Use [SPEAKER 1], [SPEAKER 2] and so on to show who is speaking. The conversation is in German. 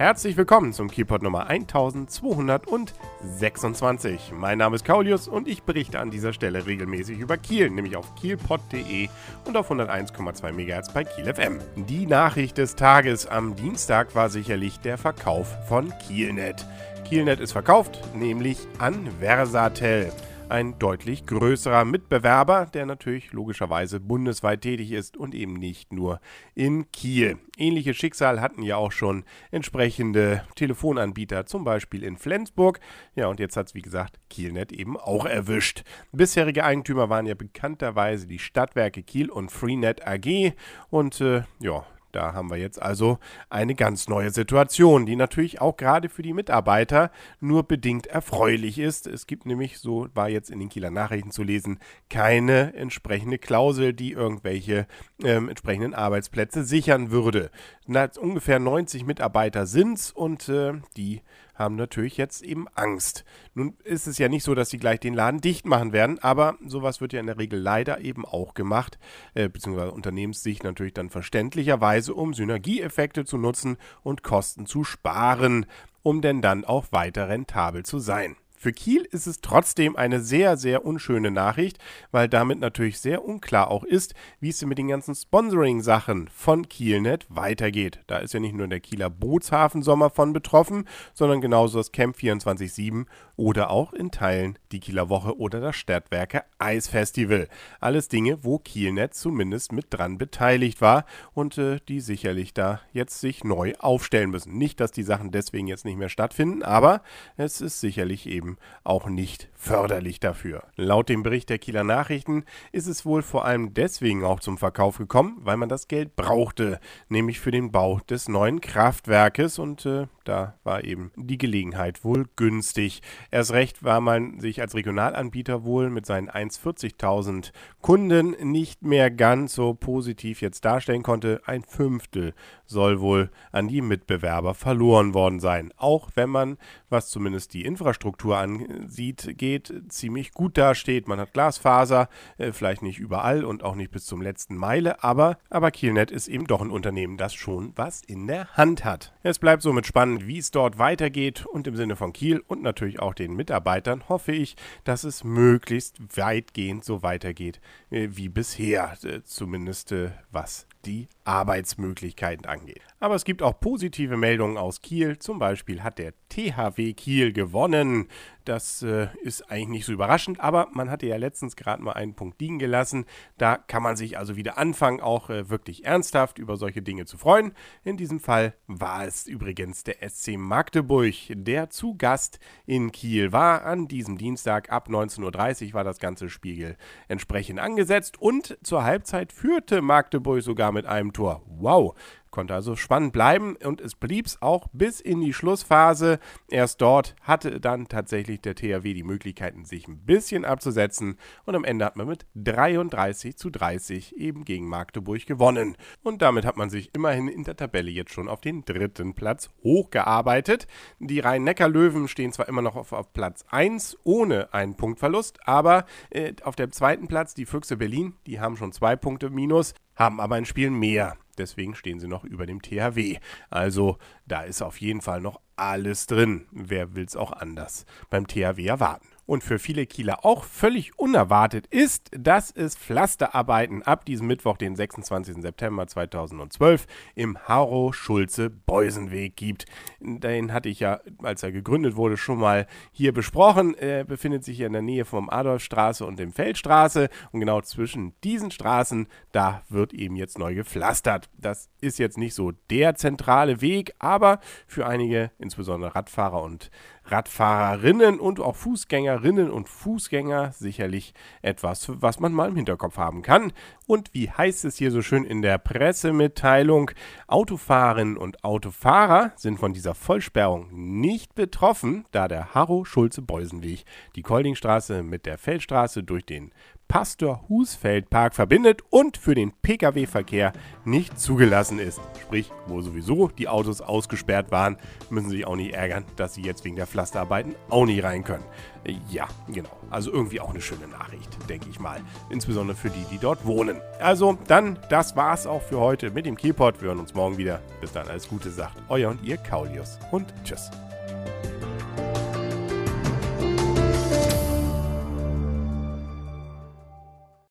[SPEAKER 1] Herzlich willkommen zum Keypod Nummer 1226. Mein Name ist Kaulius und ich berichte an dieser Stelle regelmäßig über Kiel, nämlich auf kielpod.de und auf 101,2 MHz bei Kiel FM. Die Nachricht des Tages am Dienstag war sicherlich der Verkauf von Kielnet. Kielnet ist verkauft, nämlich an Versatel ein deutlich größerer Mitbewerber, der natürlich logischerweise bundesweit tätig ist und eben nicht nur in Kiel. Ähnliches Schicksal hatten ja auch schon entsprechende Telefonanbieter, zum Beispiel in Flensburg. Ja, und jetzt hat es, wie gesagt, Kielnet eben auch erwischt. Bisherige Eigentümer waren ja bekannterweise die Stadtwerke Kiel und Freenet AG. Und äh, ja, da haben wir jetzt also eine ganz neue Situation, die natürlich auch gerade für die Mitarbeiter nur bedingt erfreulich ist. Es gibt nämlich, so war jetzt in den Kieler Nachrichten zu lesen, keine entsprechende Klausel, die irgendwelche ähm, entsprechenden Arbeitsplätze sichern würde. Na, ungefähr 90 Mitarbeiter sind es und äh, die haben natürlich jetzt eben Angst. Nun ist es ja nicht so, dass sie gleich den Laden dicht machen werden, aber sowas wird ja in der Regel leider eben auch gemacht, äh, beziehungsweise Unternehmenssicht natürlich dann verständlicherweise, um Synergieeffekte zu nutzen und Kosten zu sparen, um denn dann auch weiter rentabel zu sein. Für Kiel ist es trotzdem eine sehr, sehr unschöne Nachricht, weil damit natürlich sehr unklar auch ist, wie es mit den ganzen Sponsoring-Sachen von Kielnet weitergeht. Da ist ja nicht nur der Kieler Bootshafensommer von betroffen, sondern genauso das Camp 24-7 oder auch in Teilen die Kieler Woche oder das Stadtwerke Eisfestival. Alles Dinge, wo Kielnet zumindest mit dran beteiligt war und äh, die sicherlich da jetzt sich neu aufstellen müssen. Nicht, dass die Sachen deswegen jetzt nicht mehr stattfinden, aber es ist sicherlich eben eben auch nicht förderlich dafür. Laut dem Bericht der Kieler Nachrichten ist es wohl vor allem deswegen auch zum Verkauf gekommen, weil man das Geld brauchte, nämlich für den Bau des neuen Kraftwerkes und äh, da war eben die Gelegenheit wohl günstig. Erst recht war man sich als Regionalanbieter wohl mit seinen 1,40.000 Kunden nicht mehr ganz so positiv jetzt darstellen konnte. Ein Fünftel soll wohl an die Mitbewerber verloren worden sein. Auch wenn man, was zumindest die Infrastruktur ansieht, geht, ziemlich gut dasteht. Man hat Glasfaser, äh, vielleicht nicht überall und auch nicht bis zum letzten Meile, aber, aber Kielnet ist eben doch ein Unternehmen, das schon was in der Hand hat. Es bleibt somit spannend, wie es dort weitergeht und im Sinne von Kiel und natürlich auch den Mitarbeitern hoffe ich, dass es möglichst weitgehend so weitergeht äh, wie bisher, äh, zumindest was die Arbeitsmöglichkeiten angeht. Aber es gibt auch positive Meldungen aus Kiel. Zum Beispiel hat der THW Kiel gewonnen. Das äh, ist eigentlich nicht so überraschend, aber man hatte ja letztens gerade mal einen Punkt liegen gelassen. Da kann man sich also wieder anfangen, auch äh, wirklich ernsthaft über solche Dinge zu freuen. In diesem Fall war es übrigens der SC Magdeburg, der zu Gast in Kiel war. An diesem Dienstag ab 19.30 Uhr war das ganze Spiel entsprechend angesetzt und zur Halbzeit führte Magdeburg sogar mit einem Tor. Wow, Konnte also spannend bleiben und es blieb es auch bis in die Schlussphase. Erst dort hatte dann tatsächlich der THW die Möglichkeiten, sich ein bisschen abzusetzen und am Ende hat man mit 33 zu 30 eben gegen Magdeburg gewonnen. Und damit hat man sich immerhin in der Tabelle jetzt schon auf den dritten Platz hochgearbeitet. Die Rhein-Neckar-Löwen stehen zwar immer noch auf, auf, Platz 1 ohne einen Punktverlust, aber äh, auf dem zweiten Platz die Füchse Berlin, die haben schon zwei Punkte minus, haben aber ein Spiel mehr deswegen stehen sie noch über dem THW. Also da ist auf jeden Fall noch alles drin. Wer will es auch anders beim THW erwarten? Und für viele Kieler auch völlig unerwartet ist, dass es Pflasterarbeiten ab diesem Mittwoch, den 26. September 2012, im Harrow-Schulze-Beusenweg gibt. Den hatte ich ja, als er gegründet wurde, schon mal hier besprochen. Er befindet sich hier in der Nähe vom Adolfstraße und dem Feldstraße und genau zwischen diesen Straßen, da wird eben jetzt neu gepflastert. Das ist jetzt nicht so der zentrale Weg, aber für einige, insbesondere Radfahrer und Radfahrerinnen und auch Fußgängerinnen und Fußgänger sicherlich etwas, was man mal im Hinterkopf haben kann. Und wie heißt es hier so schön in der Pressemitteilung, Autofahrerinnen und Autofahrer sind von dieser Vollsperrung nicht betroffen, da der Harrow-Schulze-Beusenweg die Koldingstraße mit der Feldstraße durch den Pastor-Husfeld-Park verbindet und für den Pkw-Verkehr nicht zugelassen ist. Sprich, wo sowieso die Autos ausgesperrt waren, müssen sie sich auch nicht ärgern, dass sie jetzt wegen der Pflasterarbeiten auch nicht rein können. Ja, genau. Also irgendwie auch eine schöne Nachricht, denke ich mal. Insbesondere für die, die dort wohnen. Also, dann, das war's auch für heute mit dem Kielpot. Wir hören uns morgen wieder. Bis dann, alles Gute sagt euer und ihr Kaulius und tschüss.